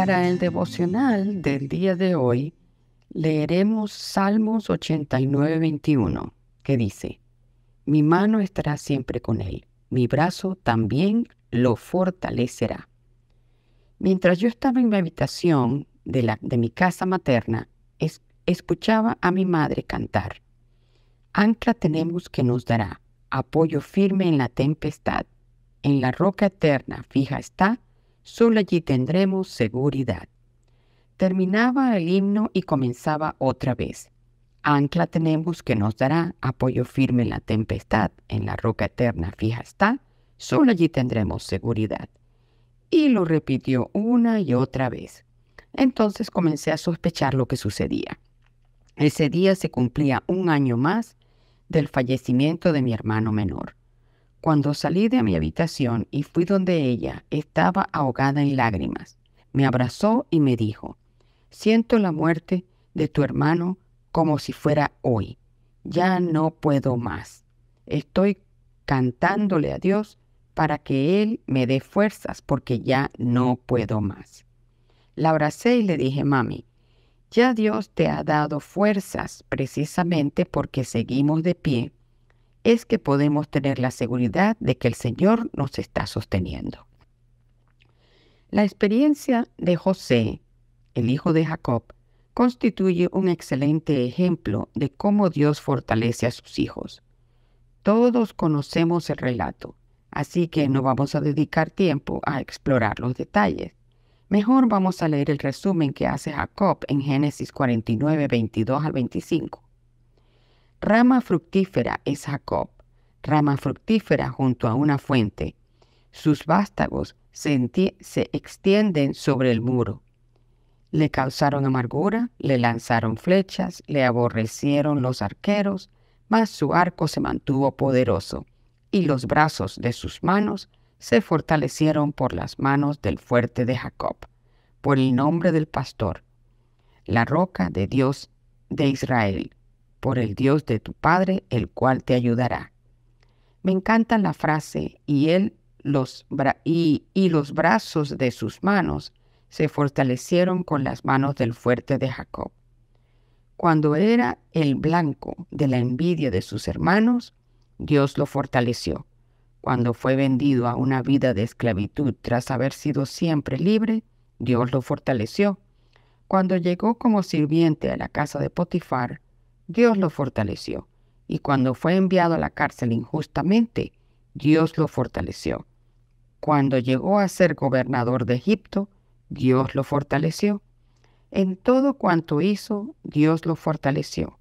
Para el devocional del día de hoy, leeremos Salmos 89, 21, que dice, Mi mano estará siempre con él, mi brazo también lo fortalecerá. Mientras yo estaba en mi habitación de, la, de mi casa materna, escuchaba a mi madre cantar. Ancla tenemos que nos dará, apoyo firme en la tempestad, en la roca eterna fija está, solo allí tendremos seguridad. Terminaba el himno y comenzaba otra vez. Ancla tenemos que nos dará apoyo firme en la tempestad, en la roca eterna fija está, solo allí tendremos seguridad. Y lo repitió una y otra vez. Entonces comencé a sospechar lo que sucedía. Ese día se cumplía un año más del fallecimiento de mi hermano menor. Cuando salí de mi habitación y fui donde ella, estaba ahogada en lágrimas. Me abrazó y me dijo, siento la muerte de tu hermano como si fuera hoy. Ya no puedo más. Estoy cantándole a Dios para que Él me dé fuerzas porque ya no puedo más. La abracé y le dije, mami, ya Dios te ha dado fuerzas precisamente porque seguimos de pie es que podemos tener la seguridad de que el Señor nos está sosteniendo. La experiencia de José, el hijo de Jacob, constituye un excelente ejemplo de cómo Dios fortalece a sus hijos. Todos conocemos el relato, así que no vamos a dedicar tiempo a explorar los detalles. Mejor vamos a leer el resumen que hace Jacob en Génesis 49, 22 al 25. Rama fructífera es Jacob, rama fructífera junto a una fuente. Sus vástagos se, se extienden sobre el muro. Le causaron amargura, le lanzaron flechas, le aborrecieron los arqueros, mas su arco se mantuvo poderoso, y los brazos de sus manos se fortalecieron por las manos del fuerte de Jacob, por el nombre del pastor, la roca de Dios de Israel por el Dios de tu Padre, el cual te ayudará. Me encanta la frase, y él los, y, y los brazos de sus manos se fortalecieron con las manos del fuerte de Jacob. Cuando era el blanco de la envidia de sus hermanos, Dios lo fortaleció. Cuando fue vendido a una vida de esclavitud tras haber sido siempre libre, Dios lo fortaleció. Cuando llegó como sirviente a la casa de Potifar, Dios lo fortaleció. Y cuando fue enviado a la cárcel injustamente, Dios lo fortaleció. Cuando llegó a ser gobernador de Egipto, Dios lo fortaleció. En todo cuanto hizo, Dios lo fortaleció.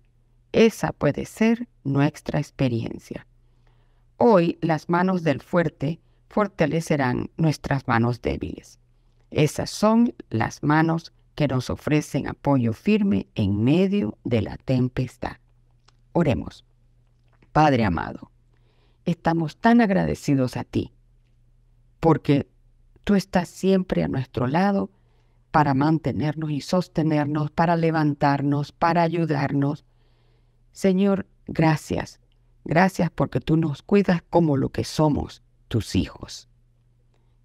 Esa puede ser nuestra experiencia. Hoy las manos del fuerte fortalecerán nuestras manos débiles. Esas son las manos que nos ofrecen apoyo firme en medio de la tempestad. Oremos. Padre amado, estamos tan agradecidos a ti, porque tú estás siempre a nuestro lado para mantenernos y sostenernos, para levantarnos, para ayudarnos. Señor, gracias. Gracias porque tú nos cuidas como lo que somos, tus hijos.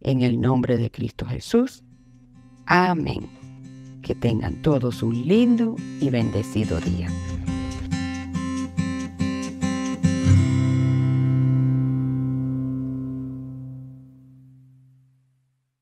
En el nombre de Cristo Jesús. Amén. Que tengan todos un lindo y bendecido día.